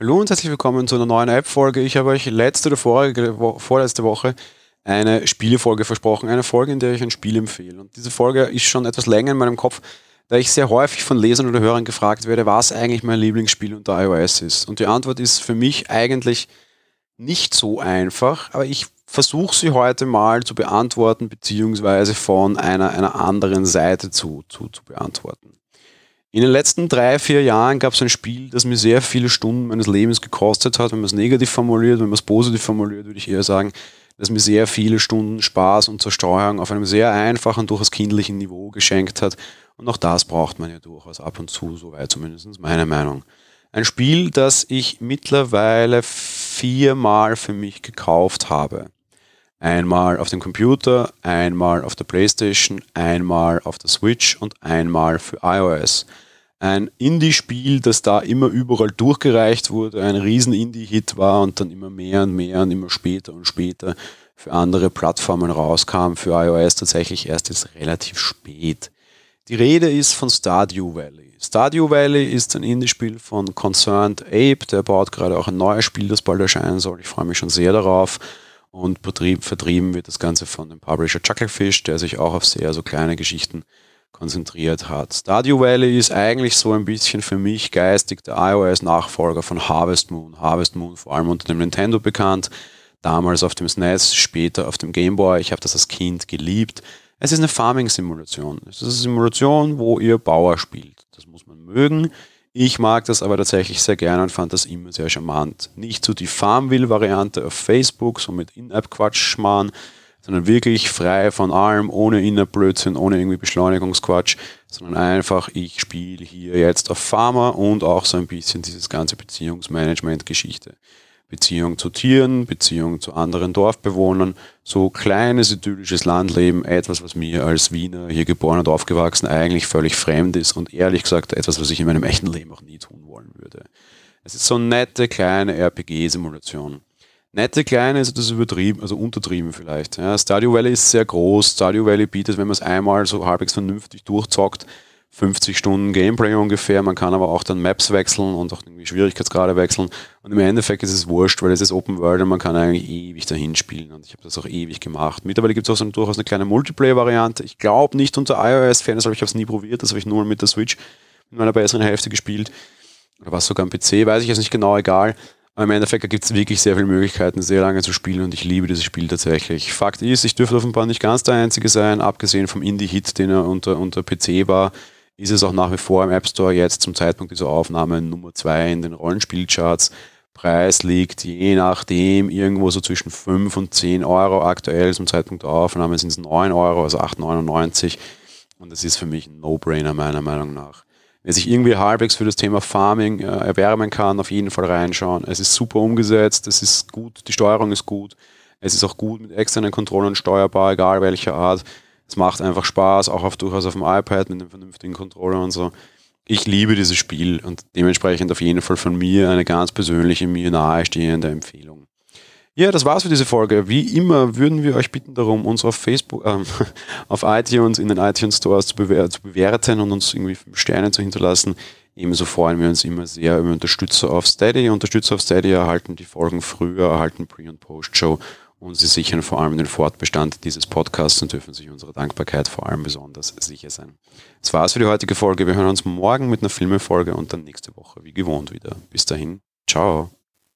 Hallo und herzlich willkommen zu einer neuen App-Folge. Ich habe euch letzte oder vorige, vorletzte Woche eine Spielefolge versprochen. Eine Folge, in der ich ein Spiel empfehle. Und diese Folge ist schon etwas länger in meinem Kopf, da ich sehr häufig von Lesern oder Hörern gefragt werde, was eigentlich mein Lieblingsspiel unter iOS ist. Und die Antwort ist für mich eigentlich nicht so einfach, aber ich versuche sie heute mal zu beantworten, beziehungsweise von einer, einer anderen Seite zu, zu, zu beantworten. In den letzten drei, vier Jahren gab es ein Spiel, das mir sehr viele Stunden meines Lebens gekostet hat. Wenn man es negativ formuliert, wenn man es positiv formuliert, würde ich eher sagen, dass mir sehr viele Stunden Spaß und Zerstreuung auf einem sehr einfachen, durchaus kindlichen Niveau geschenkt hat. Und auch das braucht man ja durchaus ab und zu, soweit zumindest meine Meinung. Ein Spiel, das ich mittlerweile viermal für mich gekauft habe. Einmal auf dem Computer, einmal auf der Playstation, einmal auf der Switch und einmal für iOS ein Indie-Spiel, das da immer überall durchgereicht wurde, ein riesen Indie-Hit war und dann immer mehr und mehr und immer später und später für andere Plattformen rauskam, für iOS tatsächlich erst jetzt relativ spät. Die Rede ist von Stardew Valley. Stardew Valley ist ein Indie-Spiel von Concerned Ape, der baut gerade auch ein neues Spiel, das bald erscheinen soll. Ich freue mich schon sehr darauf. Und vertrieben wird das Ganze von dem Publisher Chucklefish, der sich auch auf sehr so kleine Geschichten konzentriert hat. Stardew Valley ist eigentlich so ein bisschen für mich geistig der iOS-Nachfolger von Harvest Moon. Harvest Moon vor allem unter dem Nintendo bekannt, damals auf dem SNES, später auf dem Game Boy. Ich habe das als Kind geliebt. Es ist eine Farming-Simulation. Es ist eine Simulation, wo ihr Bauer spielt. Das muss man mögen. Ich mag das aber tatsächlich sehr gerne und fand das immer sehr charmant. Nicht so die Farmville-Variante auf Facebook, so mit In-App-Quatsch-Schmarrn, sondern wirklich frei von allem, ohne Innerblödsinn, ohne irgendwie Beschleunigungsquatsch, sondern einfach, ich spiele hier jetzt auf Pharma und auch so ein bisschen dieses ganze Beziehungsmanagement-Geschichte. Beziehung zu Tieren, Beziehung zu anderen Dorfbewohnern, so kleines idyllisches Landleben, etwas, was mir als Wiener, hier geboren und aufgewachsen, eigentlich völlig fremd ist und ehrlich gesagt etwas, was ich in meinem echten Leben auch nie tun wollen würde. Es ist so eine nette kleine RPG-Simulation. Nette kleine ist das übertrieben, also untertrieben vielleicht. Ja, Stardew Valley ist sehr groß. Stardew Valley bietet, wenn man es einmal so halbwegs vernünftig durchzockt, 50 Stunden Gameplay ungefähr. Man kann aber auch dann Maps wechseln und auch irgendwie Schwierigkeitsgrade wechseln. Und im Endeffekt ist es wurscht, weil es ist Open World und man kann eigentlich ewig dahin spielen. Und ich habe das auch ewig gemacht. Mittlerweile gibt es auch so durchaus eine kleine Multiplayer-Variante. Ich glaube nicht unter iOS-Fans, aber ich habe es nie probiert. Das habe ich nur mit der Switch mit meiner besseren Hälfte gespielt. Oder was sogar am PC, weiß ich jetzt nicht genau, egal. Aber im Endeffekt gibt es wirklich sehr viele Möglichkeiten, sehr lange zu spielen und ich liebe dieses Spiel tatsächlich. Fakt ist, ich dürfte offenbar nicht ganz der Einzige sein, abgesehen vom Indie-Hit, den er unter, unter PC war, ist es auch nach wie vor im App Store jetzt zum Zeitpunkt dieser Aufnahme Nummer 2 in den Rollenspielcharts. Preis liegt je nachdem irgendwo so zwischen 5 und 10 Euro aktuell. Zum Zeitpunkt der Aufnahme sind es 9 Euro, also 8,99. Und das ist für mich ein No-Brainer meiner Meinung nach wer sich irgendwie halbwegs für das Thema Farming äh, erwärmen kann, auf jeden Fall reinschauen. Es ist super umgesetzt, es ist gut, die Steuerung ist gut, es ist auch gut mit externen Kontrollen steuerbar, egal welcher Art. Es macht einfach Spaß, auch auf, durchaus auf dem iPad mit einem vernünftigen Controller und so. Ich liebe dieses Spiel und dementsprechend auf jeden Fall von mir eine ganz persönliche, mir nahestehende Empfehlung. Ja, das war's für diese Folge. Wie immer würden wir euch bitten darum, uns auf Facebook, ähm, auf iTunes, in den iTunes Stores zu, bewer zu bewerten und uns irgendwie Sterne zu hinterlassen. Ebenso freuen wir uns immer sehr über Unterstützer auf Steady. Unterstützer auf Steady erhalten die Folgen früher, erhalten Pre- und Post-Show und sie sichern vor allem den Fortbestand dieses Podcasts und dürfen sich unserer Dankbarkeit vor allem besonders sicher sein. Das war's für die heutige Folge. Wir hören uns morgen mit einer Filmefolge und dann nächste Woche wie gewohnt wieder. Bis dahin, ciao.